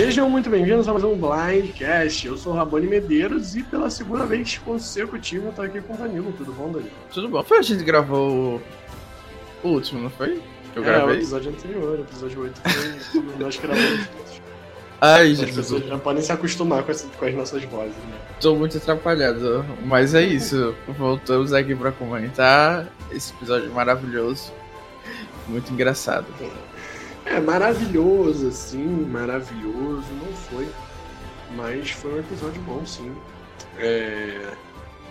Sejam muito bem-vindos a mais um Blindcast. Eu sou o Rabone Medeiros e pela segunda vez consecutiva eu tô aqui com o Danilo. Tudo bom, Danilo? Tudo bom. Foi a gente gravou o último, não foi? Que eu gravei? É, o episódio anterior, o episódio 8 foi nós gravamos Ai, As pessoas já podem se acostumar com, essa, com as nossas vozes, né? Tô muito atrapalhado, mas é isso. Voltamos aqui pra comentar esse episódio maravilhoso. Muito engraçado. É maravilhoso, assim, maravilhoso, não foi. Mas foi um episódio bom, sim. É,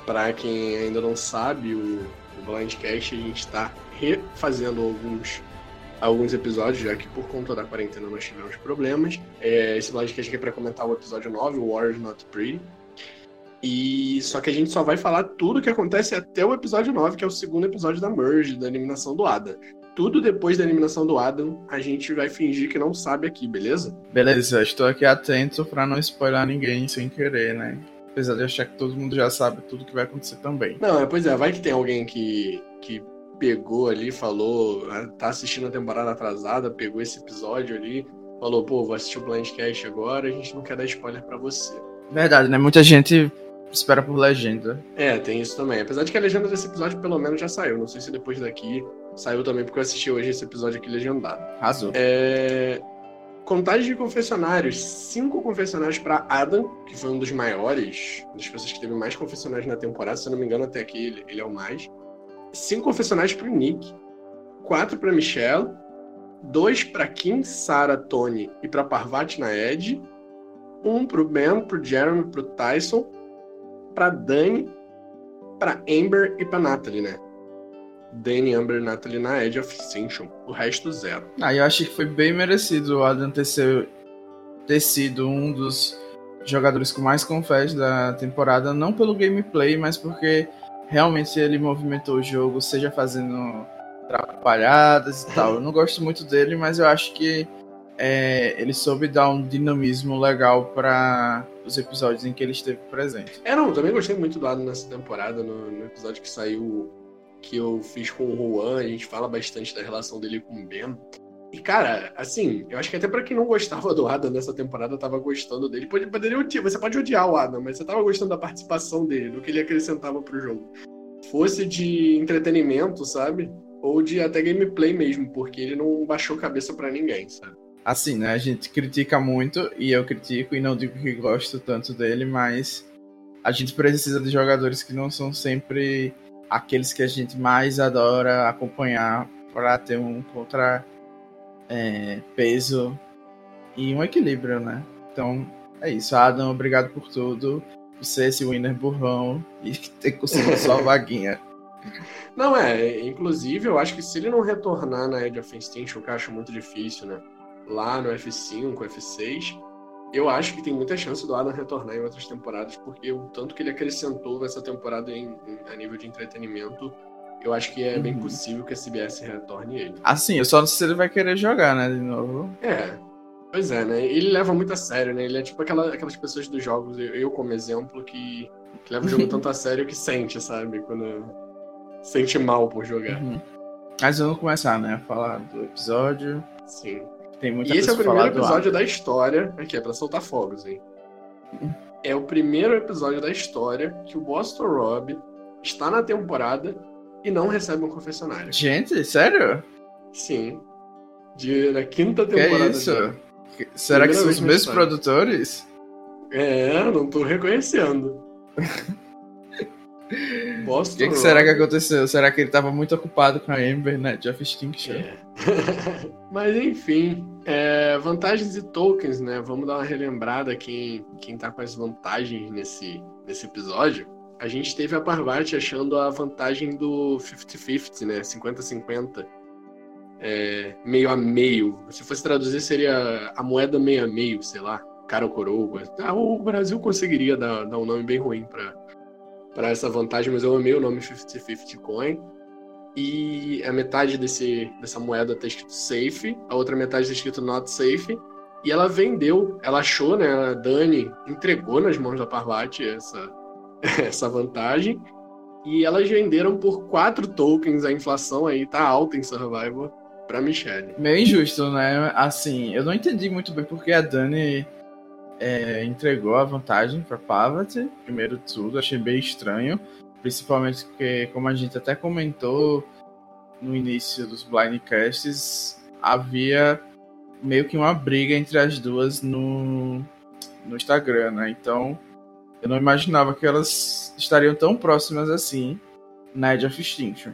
pra quem ainda não sabe, o, o Blindcast a gente tá refazendo alguns alguns episódios, já que por conta da quarentena nós tivemos problemas. É, esse podcast aqui é para comentar o episódio 9, o War is Not Pretty. E só que a gente só vai falar tudo que acontece até o episódio 9, que é o segundo episódio da Merge, da eliminação do Adam. Tudo depois da eliminação do Adam, a gente vai fingir que não sabe aqui, beleza? Beleza, estou aqui atento para não spoiler ninguém sem querer, né? Apesar de achar que todo mundo já sabe tudo que vai acontecer também. Não, pois é, vai que tem alguém que, que pegou ali, falou, ah, tá assistindo a temporada atrasada, pegou esse episódio ali, falou, pô, vou assistir o Blindcast agora, a gente não quer dar spoiler para você. Verdade, né? Muita gente espera por legenda. É, tem isso também. Apesar de que a legenda desse episódio pelo menos já saiu. Não sei se depois daqui saiu também, porque eu assisti hoje esse episódio aqui legendado. Azul. É... Contagem de confessionários. Cinco confessionários para Adam, que foi um dos maiores, das pessoas que teve mais confessionários na temporada. Se eu não me engano, até aqui ele, ele é o mais cinco confessionais para o Nick, quatro para Michelle, dois para Kim, Sarah, Tony e para Parvati na Ed, um para o Ben, para o Jeremy, para o Tyson, para Dani, para Amber e para Natalie, né? Dani, Amber e Natalie na Edge of Extinction. O resto, zero. Ah, eu acho que foi bem merecido o Adam ter, ser, ter sido um dos jogadores com mais confés da temporada, não pelo gameplay, mas porque realmente ele movimentou o jogo, seja fazendo atrapalhadas e tal. Eu não gosto muito dele, mas eu acho que é, ele soube dar um dinamismo legal para os episódios em que ele esteve presente. É, não, também gostei muito do Adam nessa temporada, no, no, episódio que saiu, que eu fiz com o Juan, a gente fala bastante da relação dele com o Ben. E, cara, assim, eu acho que até para quem não gostava do Adam nessa temporada, tava gostando dele. Pode, poderia você pode odiar o Adam, mas você tava gostando da participação dele, do que ele acrescentava pro jogo. Fosse de entretenimento, sabe? Ou de até gameplay mesmo, porque ele não baixou cabeça para ninguém, sabe? Assim, né? A gente critica muito, e eu critico, e não digo que gosto tanto dele, mas a gente precisa de jogadores que não são sempre aqueles que a gente mais adora acompanhar para ter um contra é, peso e um equilíbrio, né? Então, é isso. Adam, obrigado por tudo. Você, esse winner burrão, e ter conseguido sua vaguinha. Não, é. Inclusive, eu acho que se ele não retornar na Edge of Extinction, que eu acho muito difícil, né? Lá no F5, F6, eu acho que tem muita chance do Adam retornar em outras temporadas, porque o tanto que ele acrescentou nessa temporada em, em, a nível de entretenimento eu acho que é uhum. bem possível que a CBS retorne ele. Assim, eu só não sei se ele vai querer jogar, né, de novo. É. Pois é, né? Ele leva muito a sério, né? Ele é tipo aquela, aquelas pessoas dos jogos, eu, eu como exemplo, que, que leva o jogo tanto a sério que sente, sabe? Quando sente mal por jogar. Uhum. Mas vamos começar, né? A falar do episódio. Sim. Tem muita e esse é o primeiro episódio da história. Aqui é pra soltar fogos, hein? É o primeiro episódio da história que o Boston Rob está na temporada e não recebe um confessionário. Gente, sério? Sim. De, na quinta temporada. Que isso? Será que são os mesmos produtores? É, não tô reconhecendo. O que, que será que aconteceu? Será que ele tava muito ocupado com a Amber, né? Jeff Extinction. É. Mas enfim, é, vantagens e tokens, né? Vamos dar uma relembrada quem, quem tá com as vantagens nesse, nesse episódio a gente teve a Parvati achando a vantagem do 50-50, né? 50-50. É, meio a meio. Se fosse traduzir, seria a moeda meio a meio, sei lá, cara ou coroa. Ah, o Brasil conseguiria dar, dar um nome bem ruim para essa vantagem, mas eu amei o nome 50-50 Coin. E a metade desse, dessa moeda tá escrito safe, a outra metade tá escrito not safe. E ela vendeu, ela achou, né? A Dani entregou nas mãos da Parvati essa, essa vantagem. E elas venderam por 4 tokens, a inflação aí tá alta em Survivor. pra Michelle. Meio injusto, né? Assim, eu não entendi muito bem porque a Dani é, entregou a vantagem pra Pavat, primeiro de tudo, achei bem estranho. Principalmente porque, como a gente até comentou no início dos Blindcasts, havia meio que uma briga entre as duas no, no Instagram, né? Então, eu não imaginava que elas estariam tão próximas assim na Edge of Extinction.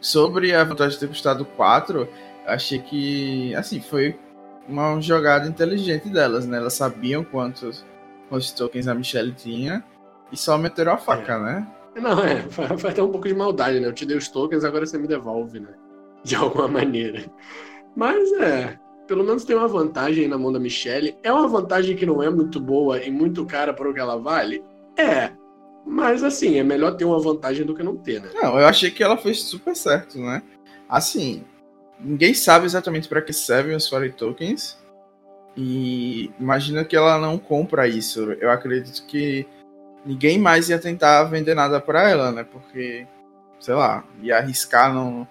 Sobre a vantagem de ter custado 4, achei que, assim, foi uma jogada inteligente delas, né? Elas sabiam quantos, quantos tokens a Michelle tinha e só meteram a faca, é. né? Não, é, vai ter um pouco de maldade, né? Eu te dei os tokens, agora você me devolve, né? De alguma maneira. Mas é, pelo menos tem uma vantagem na mão da Michelle. É uma vantagem que não é muito boa e muito cara para o que ela vale? É. Mas assim, é melhor ter uma vantagem do que não ter, né? Não, eu achei que ela fez super certo, né? Assim, ninguém sabe exatamente para que servem os Fairy Tokens. E imagina que ela não compra isso. Eu acredito que ninguém mais ia tentar vender nada para ela, né? Porque, sei lá, ia arriscar não,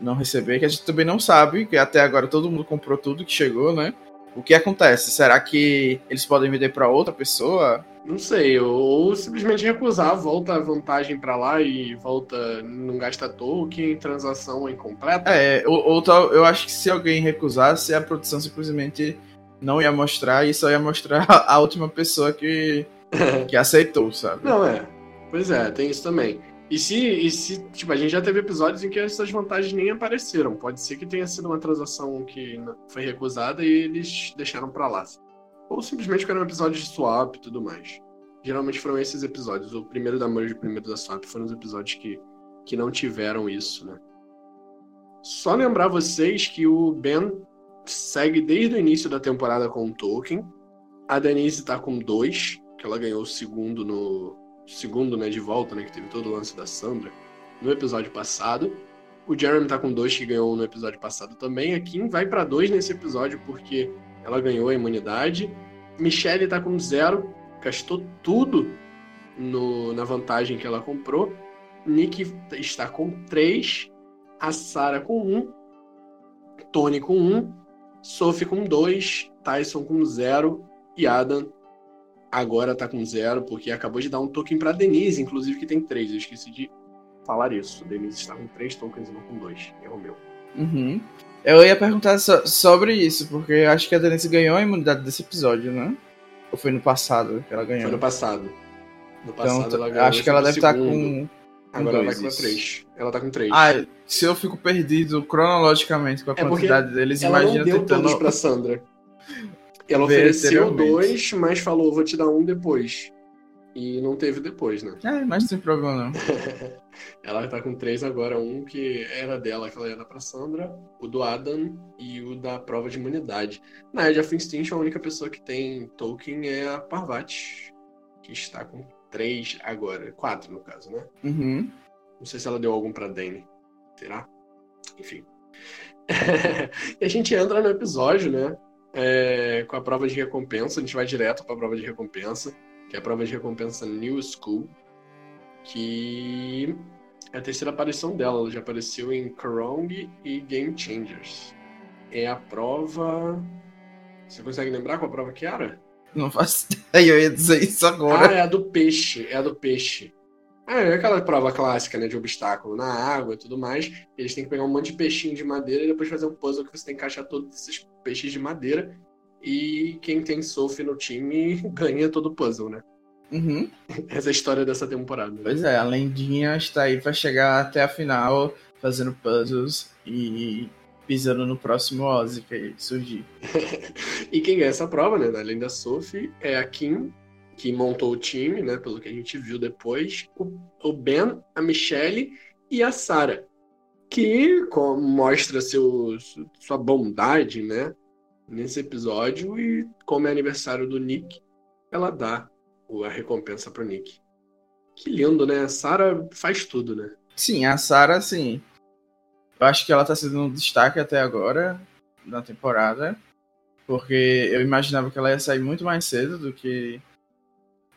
não receber, que a gente também não sabe, que até agora todo mundo comprou tudo que chegou, né? O que acontece? Será que eles podem vender para outra pessoa? Não sei, ou simplesmente recusar, volta a vantagem para lá e volta, não gasta token, transação incompleta. É, ou, ou tal, eu acho que se alguém recusasse, a produção simplesmente não ia mostrar e só ia mostrar a última pessoa que, que aceitou, sabe? Não, é. Pois é, tem isso também. E se, e se, tipo, a gente já teve episódios em que essas vantagens nem apareceram. Pode ser que tenha sido uma transação que foi recusada e eles deixaram para lá. Ou simplesmente que era um episódio de swap e tudo mais. Geralmente foram esses episódios. O primeiro da merge e o primeiro da swap foram os episódios que, que não tiveram isso, né? Só lembrar vocês que o Ben segue desde o início da temporada com um token. A Denise tá com dois, que ela ganhou o segundo no, segundo, né, de volta, né, que teve todo o lance da Sandra, no episódio passado. O Jeremy tá com dois que ganhou no episódio passado também. A Kim vai para dois nesse episódio porque ela ganhou a imunidade. Michelle tá com zero, gastou tudo no, na vantagem que ela comprou. Nick está com três, a Sarah com um, Tony com um, Sophie com dois, Tyson com zero e Adam agora tá com zero, porque acabou de dar um token pra Denise, inclusive, que tem três. Eu esqueci de falar isso. Denise está com três tokens e não com dois. Erro meu. Uhum. Eu ia perguntar so sobre isso, porque acho que a Denise ganhou a imunidade desse episódio, né? Ou foi no passado que ela ganhou? Foi no passado. No então, passado então, ela ganhou. Acho que ela deve estar tá com. Agora ela vai com três. Ela tá com três. Ah, se eu fico perdido cronologicamente com a é quantidade deles, imagina tentando. todos pra Sandra. Ela ofereceu dois, mas falou, vou te dar um depois. E não teve depois, né? É, mas não tem problema não. ela tá com três agora, um que era dela, que ela ia dar pra Sandra, o do Adam e o da prova de imunidade. Na Edge of Instinction, a única pessoa que tem token é a Parvati, que está com três agora. Quatro, no caso, né? Uhum. Não sei se ela deu algum pra Dane. Será? Enfim. e a gente entra no episódio, né? É, com a prova de recompensa. A gente vai direto para a prova de recompensa, que é a prova de recompensa New School, que é a terceira aparição dela. Ela já apareceu em Korong e Game Changers. É a prova. Você consegue lembrar qual a prova que era? Não faço ideia, eu ia dizer isso agora. Ah, é a do peixe. É a do peixe. É, é aquela prova clássica, né, de obstáculo na água e tudo mais. Eles têm que pegar um monte de peixinho de madeira e depois fazer um puzzle que você tem que encaixar todos esses peixes de madeira. E quem tem Sophie no time ganha todo o puzzle, né? Uhum. Essa é a história dessa temporada. Pois é, a Lendinha está aí para chegar até a final fazendo puzzles e pisando no próximo Ozzy que surgir. e quem ganha essa prova, né, além da Sophie, é a Kim, que montou o time, né, pelo que a gente viu depois, o, o Ben, a Michelle e a Sarah, que mostra seu, sua bondade, né, nesse episódio e como é aniversário do Nick, ela dá a recompensa pro Nick. Que lindo, né? A Sarah faz tudo, né? Sim, a Sarah, sim. Eu acho que ela tá sendo um destaque até agora na temporada. Porque eu imaginava que ela ia sair muito mais cedo do que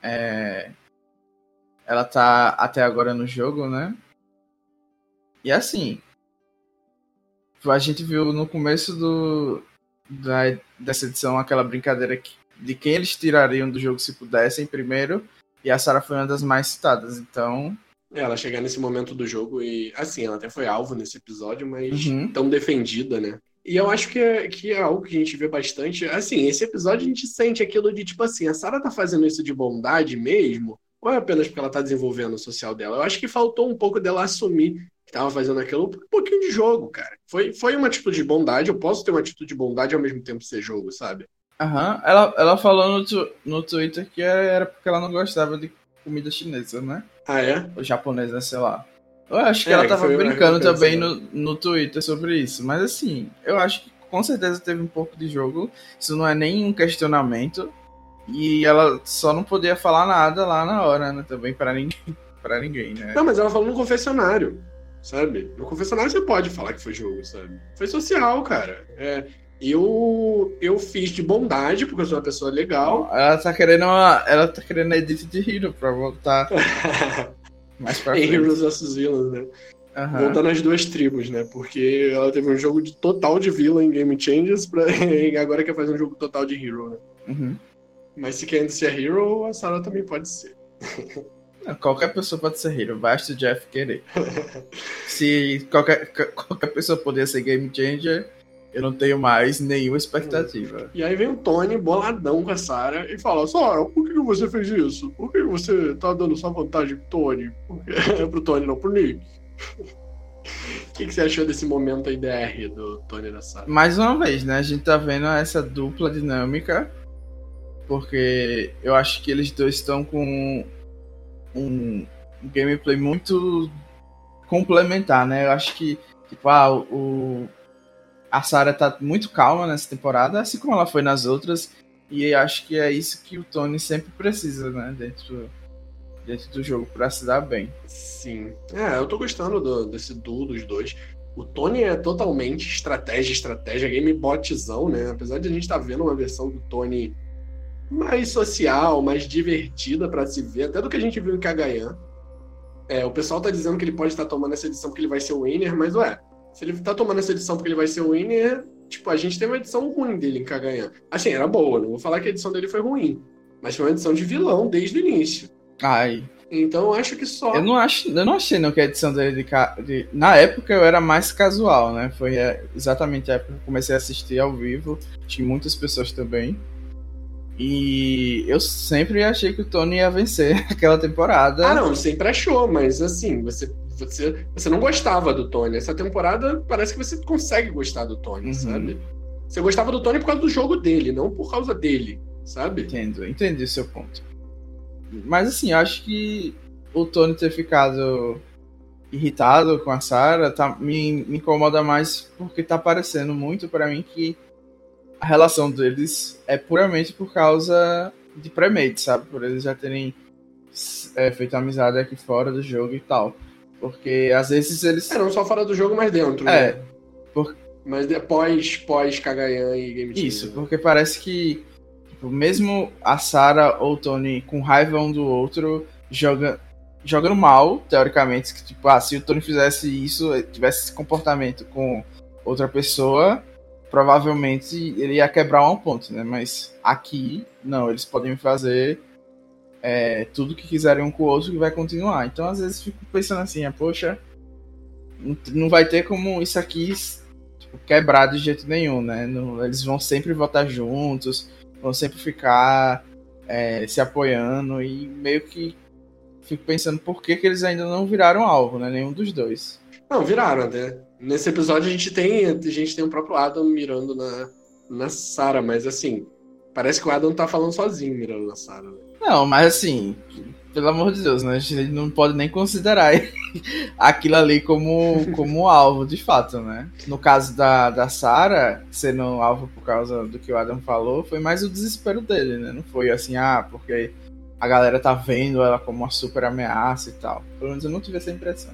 é, ela tá até agora no jogo, né? E assim, a gente viu no começo do, da, dessa edição aquela brincadeira que, de quem eles tirariam do jogo se pudessem primeiro, e a Sarah foi uma das mais citadas, então. É, ela chegar nesse momento do jogo e, assim, ela até foi alvo nesse episódio, mas uhum. tão defendida, né? E eu acho que é, que é algo que a gente vê bastante. Assim, esse episódio a gente sente aquilo de tipo assim: a Sarah tá fazendo isso de bondade mesmo? Ou é apenas porque ela tá desenvolvendo o social dela? Eu acho que faltou um pouco dela assumir que tava fazendo aquilo um pouquinho de jogo, cara. Foi, foi uma atitude de bondade. Eu posso ter uma atitude de bondade ao mesmo tempo ser jogo, sabe? Aham. Ela, ela falou no, tu, no Twitter que era porque ela não gostava de comida chinesa, né? Ah, é? Ou japonesa, sei lá. Eu acho que é, ela tava brincando também no, no Twitter sobre isso. Mas assim, eu acho que com certeza teve um pouco de jogo. Isso não é nem um questionamento. E ela só não podia falar nada lá na hora, né? Também para ninguém, para ninguém, né? Não, mas ela falou no confessionário, sabe? No confessionário você pode falar que foi jogo, sabe? Foi social, cara. É, eu, eu fiz de bondade, porque eu sou uma pessoa legal. Ela tá querendo uma, ela tá querendo a Edith de Hero pra voltar mais pra Heroes vs Villains, né? Uhum. Voltando às duas tribos, né? Porque ela teve um jogo de total de vilã em Game Changers pra... e agora quer fazer um jogo total de hero, né? Uhum. Mas se quer ser hero, a Sarah também pode ser. qualquer pessoa pode ser hero, basta o Jeff querer. se qualquer, qualquer pessoa poder ser Game Changer, eu não tenho mais nenhuma expectativa. E aí vem o Tony boladão com a Sarah e fala: Sarah, por que você fez isso? Por que você tá dando sua vantagem pro Tony? É pro Tony, não pro Nick. O que, que, você achou desse momento aí DR do Tony da Sarah? Mais uma vez, né? A gente tá vendo essa dupla dinâmica porque eu acho que eles dois estão com um gameplay muito complementar, né? Eu acho que, tipo, ah, o, a Sarah tá muito calma nessa temporada, assim como ela foi nas outras, e acho que é isso que o Tony sempre precisa, né? Dentro, dentro do jogo, pra se dar bem. Sim. É, eu tô gostando do, desse duo dos dois. O Tony é totalmente estratégia, estratégia, gamebotzão, né? Apesar de a gente estar tá vendo uma versão do Tony mais social, mais divertida para se ver, até do que a gente viu em Kagayan. É, o pessoal tá dizendo que ele pode estar tá tomando essa edição porque ele vai ser o winner, mas ué, se ele tá tomando essa edição porque ele vai ser o winner, tipo, a gente tem uma edição ruim dele em Kagayan. Assim, era boa, não vou falar que a edição dele foi ruim, mas foi uma edição de vilão desde o início. Ai. Então eu acho que só. Eu não acho, eu não achei não que a edição dele de, de, na época eu era mais casual, né? Foi é, exatamente a época que eu comecei a assistir ao vivo, tinha muitas pessoas também. E eu sempre achei que o Tony ia vencer aquela temporada. Ah, não, sempre achou, mas assim, você, você, você não gostava do Tony. Essa temporada parece que você consegue gostar do Tony, uhum. sabe? Você gostava do Tony por causa do jogo dele, não por causa dele, sabe? Entendo, entendi o seu ponto. Mas assim, eu acho que o Tony ter ficado irritado com a Sarah tá, me, me incomoda mais porque tá parecendo muito para mim que a relação deles é puramente por causa de premade, sabe? Por eles já terem é, feito amizade aqui fora do jogo e tal. Porque às vezes eles. É, não só fora do jogo, mas dentro. É. Né? Por... Mas depois, pós Kagayan e Game Isso, porque parece que tipo, mesmo a Sarah ou o Tony com raiva um do outro, joga, jogando mal, teoricamente, que tipo, ah, se o Tony fizesse isso, tivesse esse comportamento com outra pessoa, provavelmente ele ia quebrar um ponto, né? Mas aqui, não, eles podem fazer é, tudo que quiserem um com o outro que vai continuar. Então, às vezes, fico pensando assim, ah, poxa, não vai ter como isso aqui tipo, quebrar de jeito nenhum, né? Não, eles vão sempre votar juntos, vão sempre ficar é, se apoiando e meio que fico pensando por que, que eles ainda não viraram alvo, né? Nenhum dos dois. Não, viraram até. Nesse episódio a gente tem, a gente tem o próprio Adam mirando na, na Sarah, mas assim, parece que o Adam tá falando sozinho mirando na Sarah. Né? Não, mas assim, pelo amor de Deus, né? A gente não pode nem considerar aquilo ali como, como alvo, de fato, né? No caso da, da Sarah, sendo alvo por causa do que o Adam falou, foi mais o desespero dele, né? Não foi assim, ah, porque a galera tá vendo ela como uma super ameaça e tal. Pelo menos eu não tive essa impressão.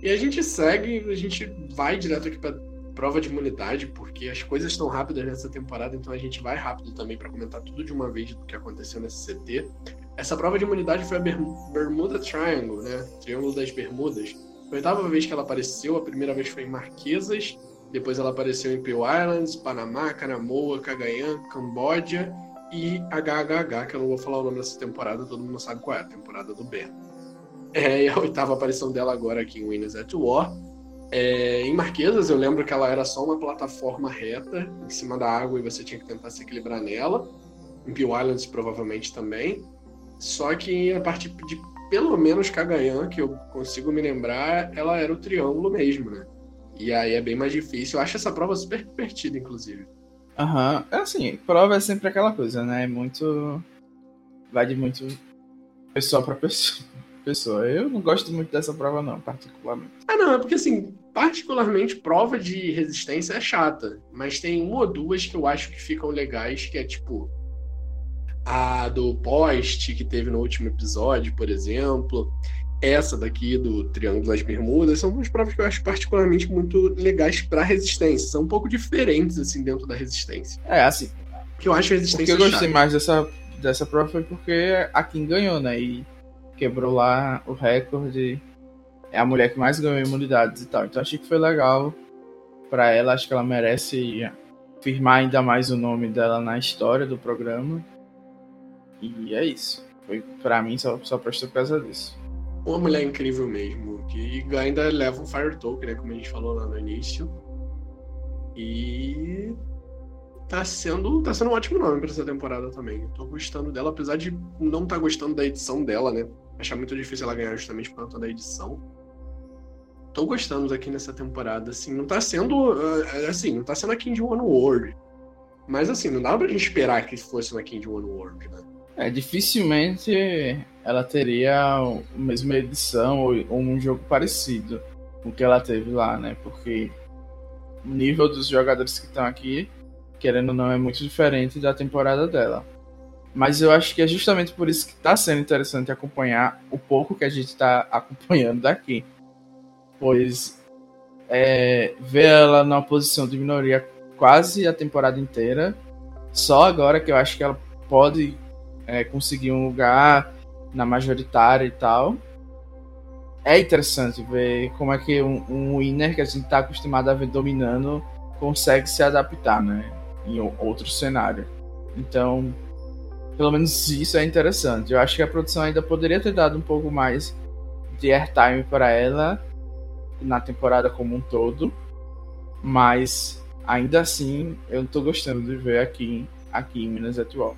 E a gente segue, a gente vai direto aqui para prova de imunidade, porque as coisas estão rápidas nessa temporada, então a gente vai rápido também para comentar tudo de uma vez do que aconteceu nesse CT. Essa prova de imunidade foi a Bermuda Triangle, né? Triângulo das Bermudas. Foi a oitava vez que ela apareceu, a primeira vez foi em Marquesas, Depois ela apareceu em Peel Islands, Panamá, Canamoa, Cagayan, Camboja e HHH, que eu não vou falar o nome dessa temporada, todo mundo sabe qual é, a temporada do Ben. É, e a oitava aparição dela agora aqui em Winners at War. É, em Marquesas, eu lembro que ela era só uma plataforma reta em cima da água e você tinha que tentar se equilibrar nela. Em Peel Islands, provavelmente também. Só que a partir de pelo menos Cagayan, que eu consigo me lembrar, ela era o triângulo mesmo, né? E aí é bem mais difícil. Eu acho essa prova super divertida, inclusive. Aham. Uhum. Assim, prova é sempre aquela coisa, né? É muito. Vai de muito pessoa para pessoa. Pessoa. Eu não gosto muito dessa prova, não, particularmente. Ah, não, é porque assim, particularmente prova de resistência é chata. Mas tem uma ou duas que eu acho que ficam legais, que é tipo. A do poste que teve no último episódio, por exemplo essa daqui do Triângulo das Bermudas são duas provas que eu acho particularmente muito legais para resistência. São um pouco diferentes assim dentro da resistência. É, assim. Que eu acho resistência. O que eu gostei mais dessa, dessa prova foi porque a Kim ganhou, né? E quebrou lá o recorde. É a mulher que mais ganhou imunidades e tal. Então achei que foi legal para ela. Acho que ela merece firmar ainda mais o nome dela na história do programa. E é isso. Foi para mim só, só prestou por causa disso uma mulher incrível mesmo. Que ainda leva um Fire Token, né? Como a gente falou lá no início. E tá sendo, tá sendo um ótimo nome pra essa temporada também. Eu tô gostando dela, apesar de não estar tá gostando da edição dela, né? Achar muito difícil ela ganhar justamente por conta da edição. Tô gostando aqui nessa temporada, assim, não tá sendo, eh, assim, não tá sendo a King One World. Mas assim, não dá pra gente esperar que fosse uma King One World, né? É, dificilmente ela teria a mesma edição ou, ou um jogo parecido com o que ela teve lá, né? Porque o nível dos jogadores que estão aqui, querendo ou não, é muito diferente da temporada dela. Mas eu acho que é justamente por isso que está sendo interessante acompanhar o pouco que a gente está acompanhando daqui. Pois é, ver ela numa posição de minoria quase a temporada inteira, só agora que eu acho que ela pode é, conseguir um lugar na majoritária e tal. É interessante ver como é que um, um winner que a gente está acostumado a ver dominando consegue se adaptar, né? Em outro cenário. Então, pelo menos isso é interessante. Eu acho que a produção ainda poderia ter dado um pouco mais de airtime para ela na temporada como um todo, mas ainda assim eu tô gostando de ver aqui, aqui em Minas atual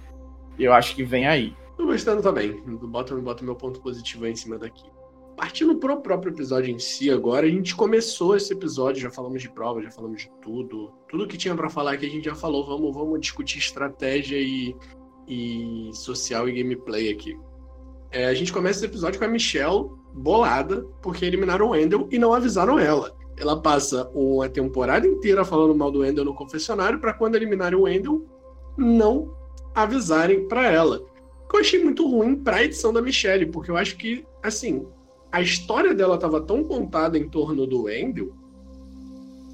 eu acho que vem aí. Tô gostando também. Bota, bota meu ponto positivo aí em cima daqui. Partindo pro próprio episódio em si agora, a gente começou esse episódio, já falamos de prova, já falamos de tudo. Tudo que tinha para falar aqui a gente já falou. Vamos, vamos discutir estratégia e, e social e gameplay aqui. É, a gente começa esse episódio com a Michelle bolada, porque eliminaram o Wendell e não avisaram ela. Ela passa uma temporada inteira falando mal do Wendell no confessionário, para quando eliminarem o Wendell, não avisarem para ela. Que eu achei muito ruim pra edição da Michelle, porque eu acho que, assim, a história dela estava tão contada em torno do Wendell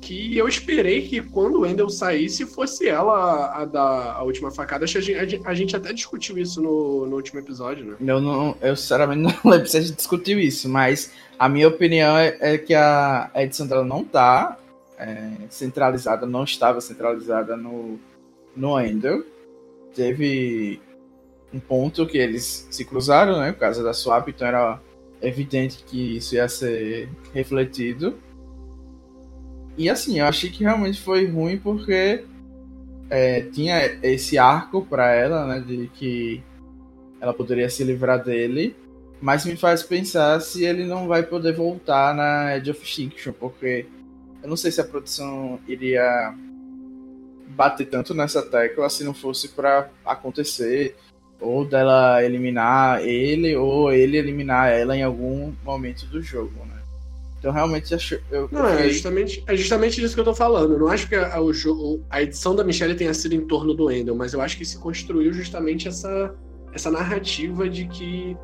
que eu esperei que quando o Wendell saísse fosse ela a, dar a última facada. Acho que a gente, a gente até discutiu isso no, no último episódio, né? Eu, não, eu sinceramente não lembro se a gente discutiu isso, mas a minha opinião é, é que a, edição dela não tá é, centralizada, não estava centralizada no, no Wendell teve um ponto que eles se cruzaram, né? Por causa da swap, então era evidente que isso ia ser refletido. E assim, eu achei que realmente foi ruim porque é, tinha esse arco para ela, né? De que ela poderia se livrar dele. Mas me faz pensar se ele não vai poder voltar na Edge of Extinction, porque eu não sei se a produção iria bater tanto nessa tecla se não fosse para acontecer ou dela eliminar ele ou ele eliminar ela em algum momento do jogo, né? Então realmente acho, eu Não, é justamente, é justamente disso que eu tô falando. Eu não acho que a, o a edição da Michelle tenha sido em torno do Endel, mas eu acho que se construiu justamente essa essa narrativa de que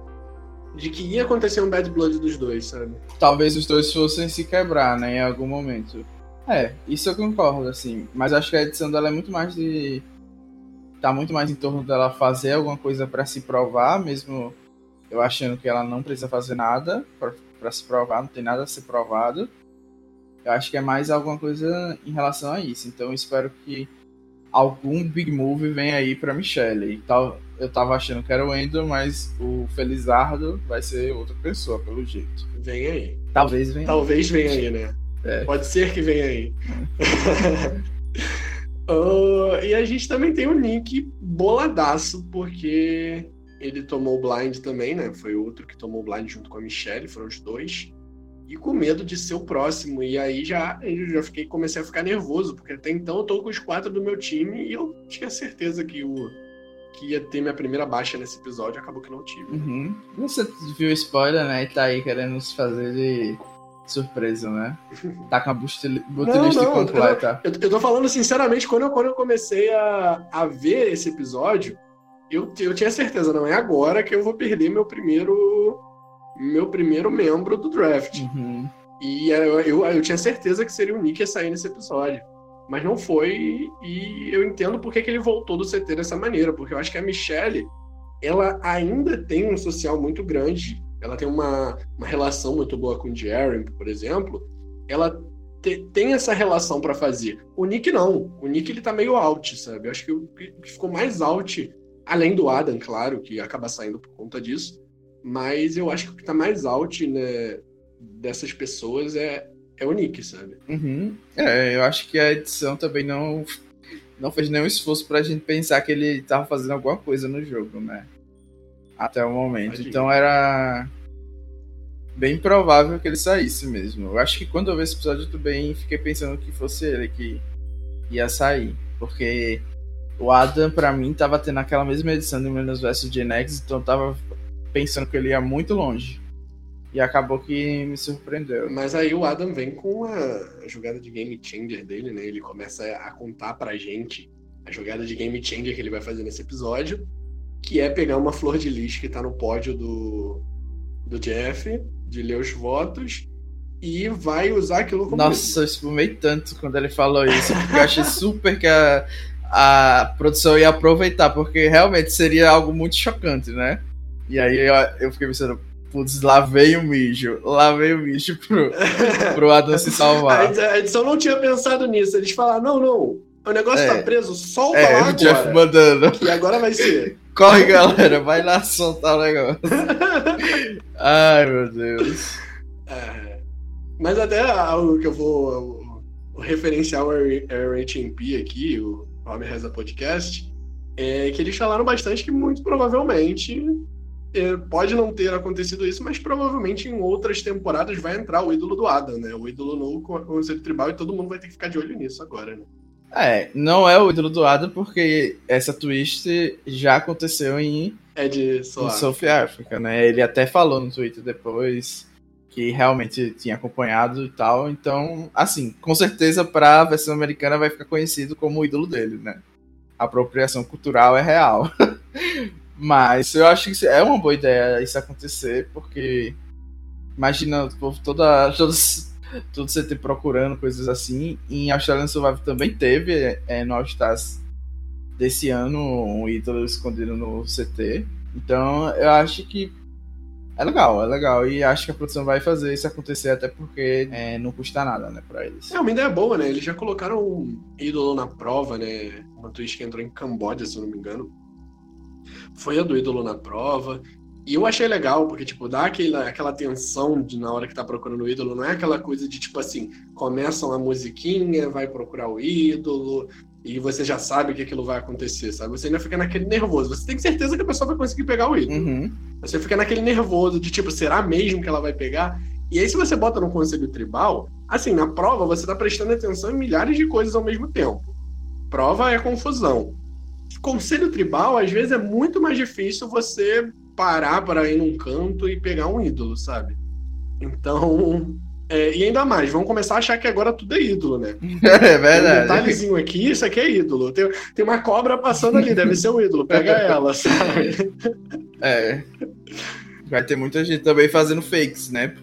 de que ia acontecer um bad blood dos dois, sabe? Talvez os dois fossem se quebrar, né, em algum momento. É, isso eu concordo, assim. Mas acho que a edição dela é muito mais de. Tá muito mais em torno dela fazer alguma coisa para se provar, mesmo eu achando que ela não precisa fazer nada para se provar, não tem nada a ser provado. Eu acho que é mais alguma coisa em relação a isso. Então eu espero que algum big move venha aí pra Michelle. E tal, eu tava achando que era o Endo, mas o Felizardo vai ser outra pessoa, pelo jeito. Vem aí. Talvez venha. Talvez venha aí, né? É. Pode ser que venha aí. uh, e a gente também tem o Nick boladaço, porque ele tomou o blind também, né? Foi outro que tomou o blind junto com a Michelle, foram os dois. E com medo de ser o próximo. E aí já eu já fiquei, comecei a ficar nervoso, porque até então eu tô com os quatro do meu time e eu tinha certeza que o que ia ter minha primeira baixa nesse episódio, acabou que não tive. Uhum. Você viu o spoiler, né? E tá aí querendo nos fazer de surpresa, né? Tá com a botilista completa. Eu, eu tô falando sinceramente, quando eu, quando eu comecei a, a ver esse episódio, eu, eu tinha certeza, não é agora que eu vou perder meu primeiro meu primeiro membro do draft. Uhum. E eu, eu, eu, tinha certeza que seria o Nick a sair nesse episódio. Mas não foi, e eu entendo por que, ele voltou do CT dessa maneira, porque eu acho que a Michelle, ela ainda tem um social muito grande, ela tem uma, uma relação muito boa com o Jeremy, por exemplo, ela te, tem essa relação para fazer. O Nick não, o Nick ele tá meio out, sabe? Eu acho que o que ficou mais out, além do Adam, claro, que acaba saindo por conta disso, mas eu acho que o que tá mais out né, dessas pessoas é, é o Nick, sabe? Uhum. É, eu acho que a edição também não, não fez nenhum esforço pra gente pensar que ele tava fazendo alguma coisa no jogo, né? Até o momento. Imagina. Então era bem provável que ele saísse mesmo. Eu acho que quando eu vi esse episódio também fiquei pensando que fosse ele que ia sair. Porque o Adam, pra mim, tava tendo aquela mesma edição do Menos vs Gen X, então tava pensando que ele ia muito longe. E acabou que me surpreendeu. Mas aí o Adam vem com a jogada de game changer dele, né? Ele começa a contar pra gente a jogada de game changer que ele vai fazer nesse episódio, que é pegar uma flor de lixo que tá no pódio do, do Jeff, de ler os votos, e vai usar aquilo como. Nossa, eu espumei tanto quando ele falou isso, porque eu achei super que a, a produção ia aproveitar, porque realmente seria algo muito chocante, né? E aí eu, eu fiquei pensando, putz, lá veio o mijo, lá veio o mijo pro, pro Adam se salvar. A edição não tinha pensado nisso, eles falaram, não, não, o negócio tá é. tá preso, solta é, lá agora. Jeff mandando. E agora vai ser. Corre, galera, vai lá soltar o negócio. Ai, meu Deus. É, mas até algo que eu vou o, o referenciar o RHMP aqui, o Homem Reza Podcast, é que eles falaram bastante que muito provavelmente é, pode não ter acontecido isso, mas provavelmente em outras temporadas vai entrar o ídolo do Adam, né? O ídolo novo com o conceito tribal e todo mundo vai ter que ficar de olho nisso agora, né? É, não é o ídolo do Adam porque essa twist já aconteceu em é de South Africa, né? Ele até falou no Twitter depois que realmente tinha acompanhado e tal. Então, assim, com certeza para a versão americana vai ficar conhecido como o ídolo dele, né? A apropriação cultural é real. Mas eu acho que é uma boa ideia isso acontecer, porque imagina toda, todos, todo CT procurando coisas assim. E em Australian Survival também teve é, no All Stars desse ano um ídolo escondido no CT. Então eu acho que é legal, é legal. E acho que a produção vai fazer isso acontecer, até porque é, não custa nada, né, pra eles. É uma ideia boa, né? Eles já colocaram um ídolo na prova, né? Uma twist que entrou em Camboja, se eu não me engano foi a do ídolo na prova. E eu achei legal, porque, tipo, dá aquela, aquela tensão de na hora que tá procurando o ídolo, não é aquela coisa de, tipo assim, começam a musiquinha, vai procurar o ídolo, e você já sabe que aquilo vai acontecer, sabe? Você ainda fica naquele nervoso. Você tem certeza que a pessoa vai conseguir pegar o ídolo. Uhum. Você fica naquele nervoso de, tipo, será mesmo que ela vai pegar? E aí, se você bota no conselho tribal, assim, na prova você tá prestando atenção em milhares de coisas ao mesmo tempo. Prova é confusão conselho tribal, às vezes, é muito mais difícil você parar para ir num canto e pegar um ídolo, sabe? Então. É, e ainda mais, vão começar a achar que agora tudo é ídolo, né? É verdade. Tem um detalhezinho aqui, isso aqui é ídolo. Tem, tem uma cobra passando ali, deve ser o um ídolo, pega ela, sabe? É. Vai ter muita gente também fazendo fakes, né?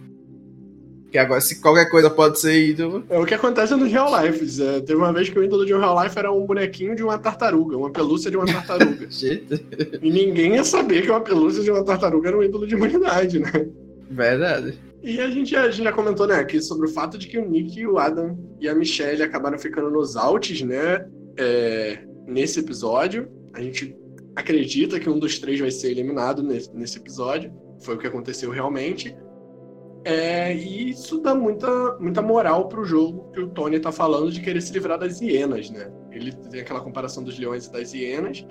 Que agora, se qualquer coisa pode ser ídolo. É o que acontece no Real Life. É, teve uma vez que o ídolo de um Real Life era um bonequinho de uma tartaruga, uma pelúcia de uma tartaruga. e ninguém ia saber que uma pelúcia de uma tartaruga era um ídolo de humanidade, né? Verdade. E a gente, já, a gente já comentou, né, aqui sobre o fato de que o Nick, o Adam e a Michelle acabaram ficando nos altos, né, é, nesse episódio. A gente acredita que um dos três vai ser eliminado nesse, nesse episódio. Foi o que aconteceu realmente. É, e isso dá muita, muita moral pro jogo que o Tony tá falando de querer se livrar das hienas, né? Ele tem aquela comparação dos leões e das hienas.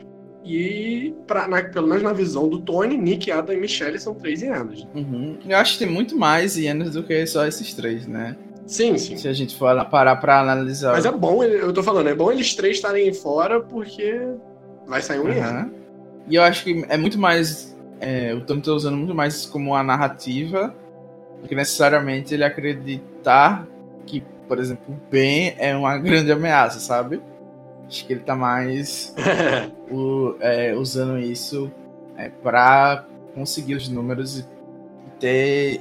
E, pra, na, pelo menos na visão do Tony, Nick, Adam e Michelle são três hienas. Uhum. Eu acho que tem muito mais hienas do que só esses três, né? Sim, sim. Se a gente for parar pra analisar. Mas é bom, eu tô falando, é bom eles três estarem fora porque vai sair um uhum. hiena. E eu acho que é muito mais. É, o Tony tá usando muito mais como a narrativa do que necessariamente ele acreditar que, por exemplo, o Ben é uma grande ameaça, sabe? Acho que ele tá mais o, é, usando isso é, para conseguir os números e ter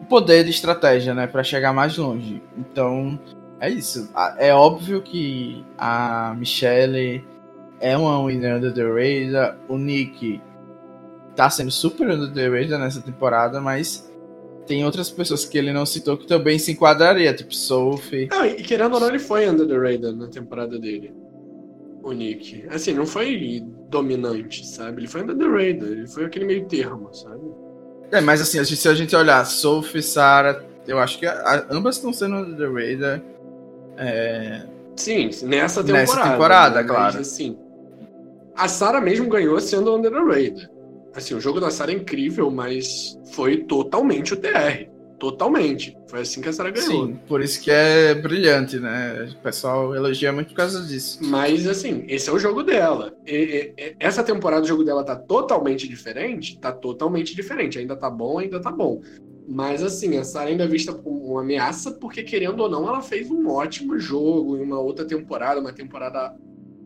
o poder de estratégia, né, para chegar mais longe. Então, é isso. É óbvio que a Michelle é uma winner under the radar, o Nick tá sendo super under the radar nessa temporada, mas tem outras pessoas que ele não citou que também se enquadraria, tipo Sophie. Não, e querendo ou não, ele foi under the radar na temporada dele. O Nick. Assim, não foi dominante, sabe? Ele foi under the radar, ele foi aquele meio termo, sabe? É, mas assim, se a gente olhar Sophie, Sarah, eu acho que a, ambas estão sendo under the radar. É... Sim, nessa temporada. Nessa temporada, né? claro. Mas, assim, a Sarah mesmo ganhou sendo under the radar. Assim, o jogo da Sarah é incrível, mas foi totalmente o TR. Totalmente. Foi assim que a Sarah ganhou. Sim, por isso que é brilhante, né? O pessoal elogia muito por causa disso. Mas, assim, esse é o jogo dela. E, e, essa temporada o jogo dela tá totalmente diferente? Tá totalmente diferente. Ainda tá bom, ainda tá bom. Mas, assim, a Sarah ainda é vista como uma ameaça, porque, querendo ou não, ela fez um ótimo jogo em uma outra temporada, uma temporada.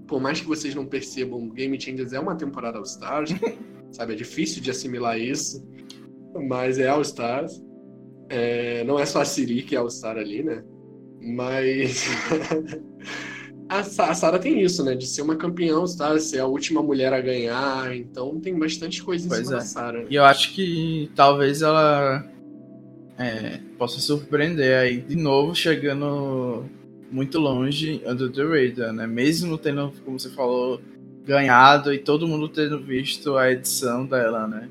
Por mais que vocês não percebam, Game Changers é uma temporada All-Stars. sabe? É difícil de assimilar isso, mas é All Stars. É, não é só a Siri que é All Star ali, né? Mas a, a Sarah tem isso, né? De ser uma campeã All Star, ser a última mulher a ganhar. Então tem bastante coisa em pois cima é. da Sarah. E eu acho que talvez ela é, possa surpreender aí de novo, chegando muito longe under the radar, né? Mesmo tendo, como você falou, ganhado e todo mundo tendo visto a edição dela, né?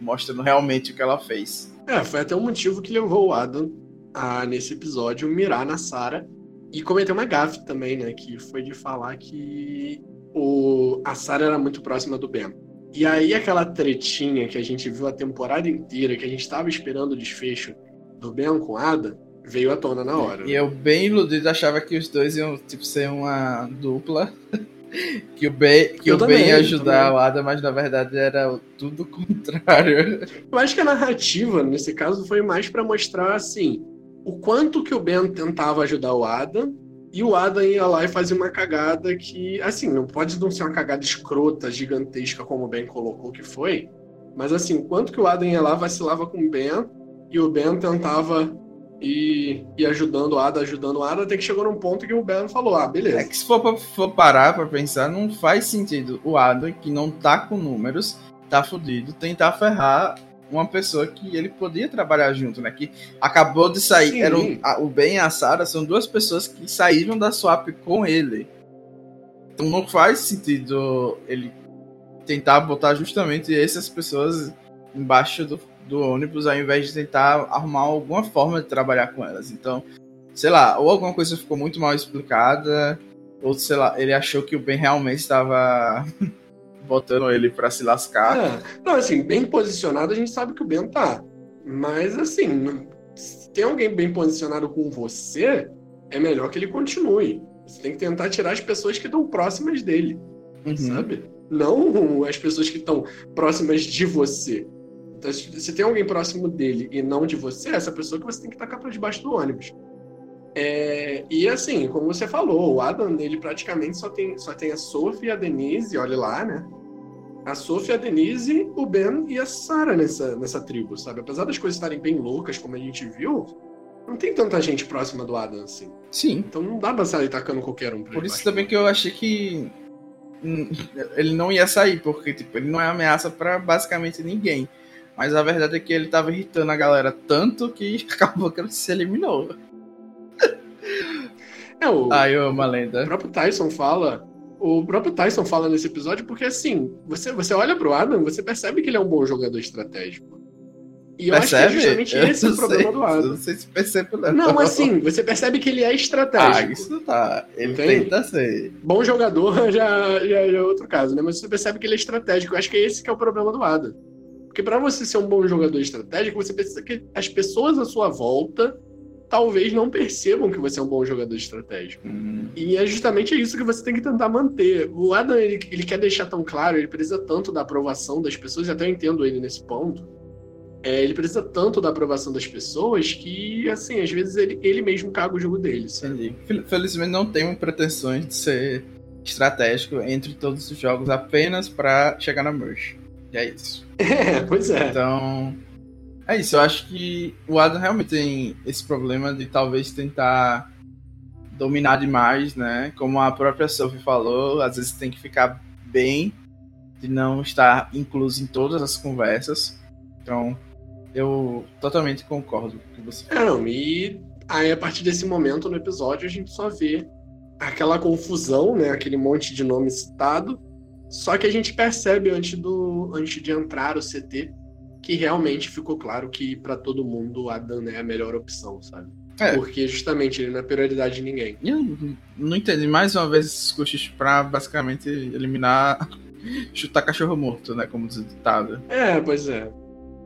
Mostrando realmente o que ela fez. É, foi até um motivo que levou o Adam a, nesse episódio, mirar na Sarah e cometer uma gafe também, né? Que foi de falar que o, a Sarah era muito próxima do Ben. E aí aquela tretinha que a gente viu a temporada inteira, que a gente estava esperando o desfecho do Ben com Ada, veio à tona na hora. E eu bem iludido achava que os dois iam tipo ser uma dupla. que o Ben, que o ben ia ajudar o Adam, mas na verdade era tudo o contrário. Eu acho que a narrativa, nesse caso, foi mais para mostrar assim o quanto que o Ben tentava ajudar o Adam e o Adam ia lá e fazia uma cagada que, assim, não pode não ser uma cagada escrota, gigantesca, como o Ben colocou que foi, mas assim, o quanto que o Adam ia lá, vacilava com o Ben e o Ben tentava e, e ajudando o Ada, ajudando o Ada, até que chegou num ponto que o Ben falou: ah, beleza. É que se for, pra, for parar pra pensar, não faz sentido o Ada, que não tá com números, tá fudido, tentar ferrar uma pessoa que ele podia trabalhar junto, né? Que acabou de sair. Era o, a, o Ben e a Sarah são duas pessoas que saíram da swap com ele. Então não faz sentido ele tentar botar justamente essas pessoas embaixo do, do ônibus ao invés de tentar arrumar alguma forma de trabalhar com elas. Então, sei lá, ou alguma coisa ficou muito mal explicada, ou sei lá, ele achou que o Ben realmente estava botando ele para se lascar. É. Não, assim, bem posicionado a gente sabe que o Ben tá. Mas assim, se tem alguém bem posicionado com você, é melhor que ele continue. Você tem que tentar tirar as pessoas que estão próximas dele. Uhum. Sabe? Não as pessoas que estão próximas de você. Então, se tem alguém próximo dele e não de você, essa pessoa que você tem que tacar para debaixo do ônibus. É, e assim, como você falou, o Adam, ele praticamente só tem, só tem a Sophie e a Denise, olha lá, né? A Sophie, a Denise, o Ben e a Sarah nessa, nessa tribo, sabe? Apesar das coisas estarem bem loucas, como a gente viu, não tem tanta gente próxima do Adam assim. Sim. Então não dá pra sair tacando qualquer um. Por isso também que eu achei que ele não ia sair, porque tipo, ele não é ameaça para basicamente ninguém. Mas a verdade é que ele tava irritando a galera tanto que acabou que ele se eliminou. É, o, Ai, eu amo a lenda. o próprio Tyson fala. O próprio Tyson fala nesse episódio porque, assim, você, você olha pro Adam, você percebe que ele é um bom jogador estratégico. E eu acho que é Percebe? justamente Eu esse o problema sei, do Adam. Não sei se percebe, não. Não, assim, você percebe que ele é Ah, estratégico. isso tá. Ele Entende? tenta ser. Bom jogador já, já, já é outro caso, né? Mas você percebe que ele é estratégico. Eu acho que é esse que é o problema do Adam. Porque pra você ser um bom jogador estratégico, você precisa que as pessoas à sua volta talvez não percebam que você é um bom jogador estratégico. Hum, E é justamente isso que você tem que tentar manter. O Adam, ele, ele quer deixar tão claro, ele precisa tanto da aprovação das pessoas, e até eu entendo ele nesse ponto. É, ele precisa tanto da aprovação das pessoas que, assim, às vezes ele, ele mesmo caga o jogo dele. sabe? Felizmente não tenho pretensões de ser estratégico entre todos os jogos apenas pra chegar na merge. E é isso. É, pois é. Então, é isso. Eu acho que o Adam realmente tem esse problema de talvez tentar dominar demais, né? Como a própria Sophie falou, às vezes tem que ficar bem de não estar incluso em todas as conversas. Então, eu totalmente concordo com você É, não, e aí a partir desse momento no episódio a gente só vê aquela confusão, né? Aquele monte de nome citado. Só que a gente percebe antes, do, antes de entrar o CT que realmente ficou claro que pra todo mundo o Adam é a melhor opção, sabe? É. Porque justamente ele não é prioridade de ninguém. Eu não entendi mais uma vez esses cochichos pra basicamente eliminar, chutar cachorro morto, né? Como diz o ditado. É, pois é.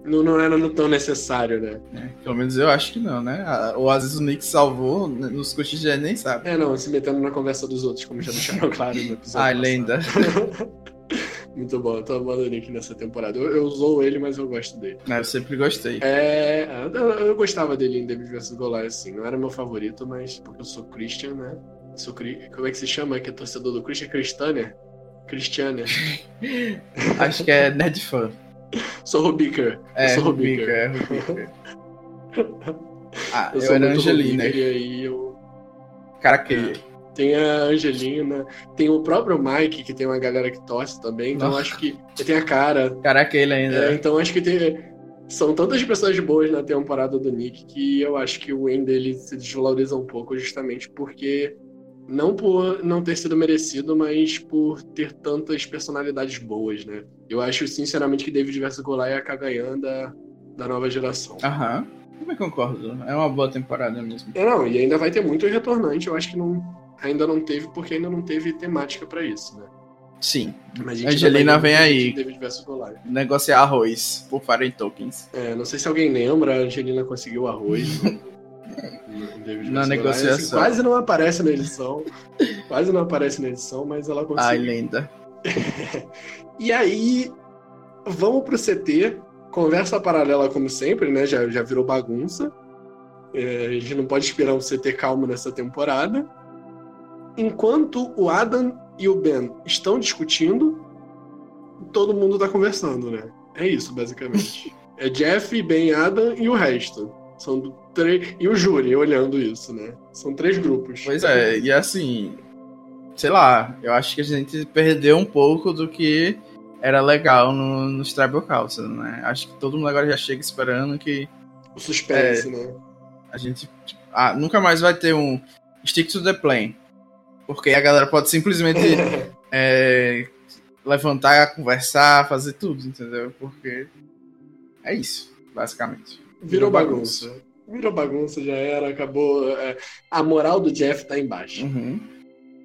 Não, não era tão necessário, né? É, pelo menos eu acho que não, né? Ou às vezes o Nick salvou, né, nos já nem sabe. É, não, se metendo na conversa dos outros, como já deixaram claro no episódio. Ai, lenda. Muito bom, eu tô amando o Nick nessa temporada. Eu, eu usou ele, mas eu gosto dele. Ah, Eu sempre gostei. É, eu, eu gostava dele em David vs Goliath, assim. Não era meu favorito, mas porque eu sou Christian, né? Sou, cri- como é que se chama que é torcedor do Christian? Cristianer? Cristianer. Acho que é Nerd Fan. Sou Rubiker. É, eu sou Rubica, é Rubica. Ah, Eu, eu, sou era Angelina. Rubiker, E aí eu. Caraqueia. Tem a Angelina, tem o próprio Mike, que tem uma galera que torce também, então acho que. Tem a cara. Caraqueia ainda. É, então acho que tem. São tantas pessoas boas na temporada do Nick que eu acho que o win dele se desvaloriza um pouco, justamente porque. Não por não ter sido merecido, mas por ter tantas personalidades boas, né? Eu acho, sinceramente, que David vs Goliath acaba ganhando da, da nova geração. Aham. Também concordo. É uma boa temporada mesmo. É, não, e ainda vai ter muito retornante, eu acho que não, ainda não teve, porque ainda não teve temática pra isso, né? Sim. Mas a Angelina vem aí. David vs Goliath. Negociar arroz por Faren Tokens. É, não sei se alguém lembra, a Angelina conseguiu arroz. Na negociação. Assim, quase não aparece na edição. quase não aparece na edição, mas ela Ai, conseguiu. lenda. E aí, vamos pro CT. Conversa paralela, como sempre, né? Já, já virou bagunça. É, a gente não pode esperar um CT calmo nessa temporada. Enquanto o Adam e o Ben estão discutindo, todo mundo tá conversando, né? É isso, basicamente. É Jeff, Ben, Adam e o resto. São do- três. E o júri olhando isso, né? São três grupos. Pois é, e assim, sei lá, eu acho que a gente perdeu um pouco do que era legal no, nos Tribal Council, né? Acho que todo mundo agora já chega esperando que O suspense, É. né? a gente ah, nunca mais vai ter um stick to the plan. Porque a galera pode simplesmente é, levantar, conversar, fazer tudo, entendeu? Porque é isso, basicamente. Virou bagunça. Virou bagunça, já era, acabou. é, a moral do Jeff tá embaixo. Uhum.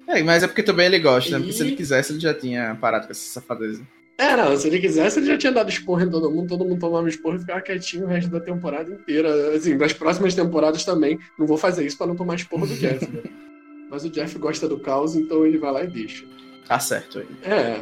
É, mas é porque também ele gosta, né? Porque se E- ele quisesse, ele já tinha parado com essa safadeza. É, não, se ele quisesse, ele já tinha dado esporro em todo mundo, todo mundo tomava esporro e ficava quietinho o resto da temporada inteira. Assim, nas próximas temporadas também. Não vou fazer isso pra não tomar esporro do Jeff, né? Mas o Jeff gosta do caos, então ele vai lá e deixa. Tá certo aí. É,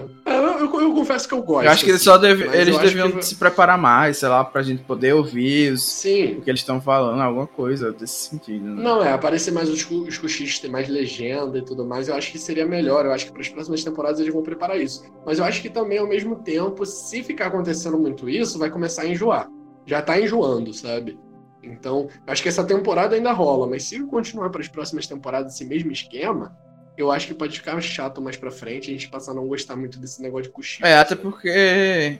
eu, eu- eu confesso que eu gosto. Eu acho que eles assim, só deve, eles deviam que- se preparar mais, sei lá, pra gente poder ouvir os, Sim. o que eles estão falando, alguma coisa desse sentido. Né? Não, é, aparecer mais os, os cochichos, ter mais legenda e tudo mais, eu acho que seria melhor. Eu acho que para as próximas temporadas eles vão preparar isso. Mas eu acho que também, ao mesmo tempo, se ficar acontecendo muito isso, vai começar a enjoar. Já tá enjoando, sabe? Então, eu acho que essa temporada ainda rola, mas se continuar para as próximas temporadas esse mesmo esquema, eu acho que pode ficar chato mais pra frente, a gente passar a não gostar muito desse negócio de cochicho. É, até porque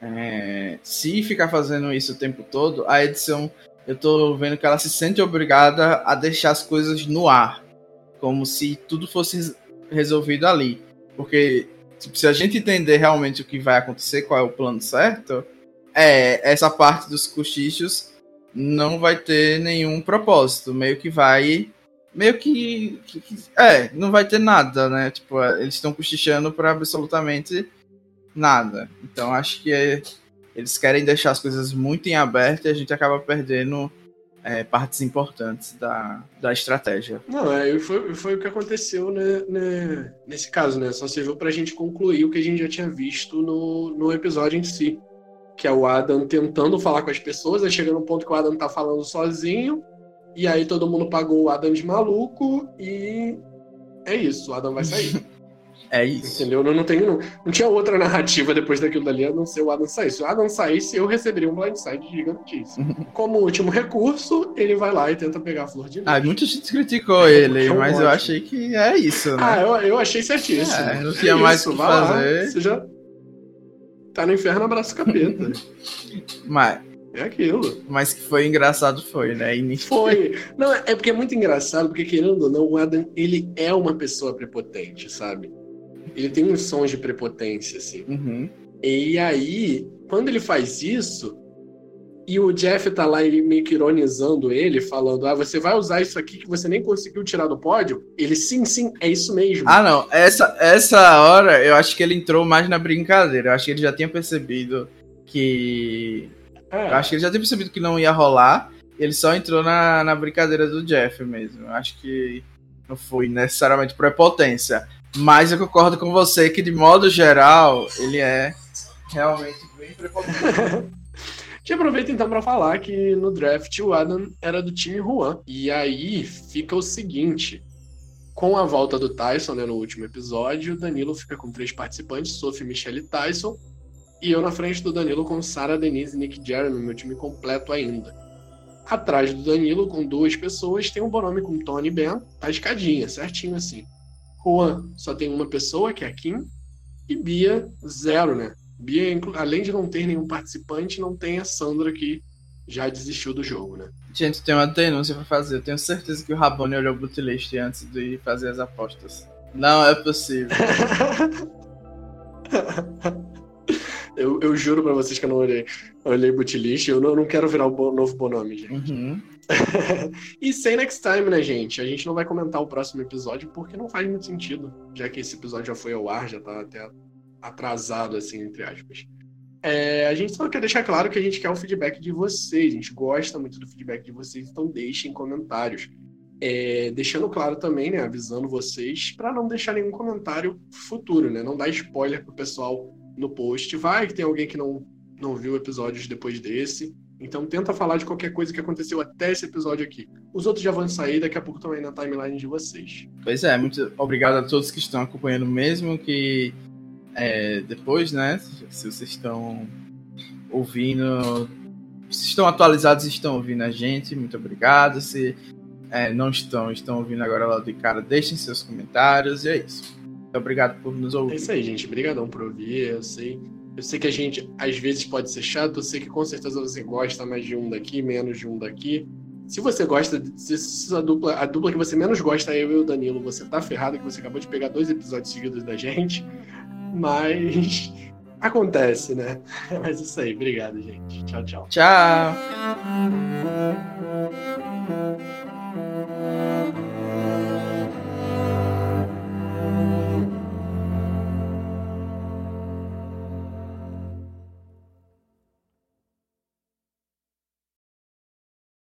é, se ficar fazendo isso o tempo todo, a edição, eu tô vendo que ela se sente obrigada a deixar as coisas no ar, como se tudo fosse resolvido ali. Porque tipo, se a gente entender realmente o que vai acontecer, qual é o plano certo, é essa parte dos cochichos não vai ter nenhum propósito, meio que vai meio que, que, que, é, não vai ter nada, né? Tipo, eles estão cochichando para absolutamente nada. Então acho que é, eles querem deixar as coisas muito em aberto e a gente acaba perdendo é, partes importantes da, da estratégia. Não, é, foi, foi o que aconteceu né, né, nesse caso, né? Só serviu pra gente concluir o que a gente já tinha visto no, no episódio em si. Que é o Adam tentando falar com as pessoas, aí chega no ponto que o Adam tá falando sozinho, e aí todo mundo pagou o Adam de maluco, e é isso, o Adam vai sair. É isso. Entendeu? Não, não, tem, não, não tinha outra narrativa depois daquilo dali a não ser o Adam sair. Se o Adam saísse, eu receberia um blindside gigantíssimo. Como último recurso, ele vai lá e tenta pegar a flor de Ah, muita gente criticou ele, é um mas ótimo. eu achei que é isso, né? Ah, eu, eu achei certíssimo. É, não tinha é mais o que fazer. Lá, você já tá no inferno, abraça o capeta. mas... É aquilo. Mas que foi engraçado foi, né? E... Foi. Não, é porque é muito engraçado, porque querendo ou não, o Adam, ele é uma pessoa prepotente, sabe? ele tem uns sons de prepotência, assim. Uhum. E aí, quando ele faz isso, e o Jeff tá lá ele meio que ironizando ele, falando: Ah, você vai usar isso aqui que você nem conseguiu tirar do pódio? Ele, sim, sim, é isso mesmo. Ah, não. Essa, essa hora eu acho que ele entrou mais na brincadeira. Eu acho que ele já tinha percebido que. É. Eu acho que ele já tinha percebido que não ia rolar. Ele só entrou na, na brincadeira do Jeff mesmo. Eu acho que não foi necessariamente prepotência. Mas eu concordo com você que, de modo geral, ele é realmente bem prepotente. Te aproveito então para falar que no draft o Adam era do time Juan. E aí fica o seguinte: com a volta do Tyson né, no último episódio, o Danilo fica com três participantes: Sophie, Michelle e Tyson. E eu na frente do Danilo com Sarah, Denise e Nick Jeremy, meu time completo ainda. Atrás do Danilo, com duas pessoas, tem um Bonome com Tony Ben, tá escadinha, certinho assim. Juan só tem uma pessoa, que é a Kim, e Bia, zero, né? Bia, além de não ter nenhum participante, não tem a Sandra que já desistiu do jogo, né? Gente, tem uma denúncia pra fazer. Eu tenho certeza que o Rabone olhou o bootlist antes de fazer as apostas. Não é possível. eu, eu juro pra vocês que eu não olhei. Eu olhei bootlist. Eu não, eu não quero virar o novo Bonome, gente. Uhum. e sem next time, né, gente? A gente não vai comentar o próximo episódio porque não faz muito sentido, já que esse episódio já foi ao ar, já tá até atrasado, assim, entre aspas. É, a gente só quer deixar claro que a gente quer o feedback de vocês, a gente gosta muito do feedback de vocês, então deixem comentários. É, deixando claro também, né, avisando vocês, para não deixar nenhum comentário futuro, né? Não dar spoiler pro pessoal no post. Vai que tem alguém que não, não viu episódios depois desse. Então tenta falar de qualquer coisa que aconteceu até esse episódio aqui. Os outros já vão sair, daqui a pouco também na timeline de vocês. Pois é, muito obrigado a todos que estão acompanhando mesmo, que é, depois, né, se vocês estão ouvindo, se estão atualizados estão ouvindo a gente, muito obrigado. Se é, não estão, estão ouvindo agora lá de cara, deixem seus comentários e é isso. Muito obrigado por nos ouvir. É isso aí, gente. Obrigadão por ouvir, eu sei eu sei que a gente às vezes pode ser chato, eu sei que com certeza você gosta mais de um daqui, menos de um daqui. Se você gosta, se a dupla, a dupla que você menos gosta é eu e o Danilo, você tá ferrado que você acabou de pegar dois episódios seguidos da gente. Mas acontece, né? Mas isso aí, obrigado, gente. Tchau, tchau. Tchau.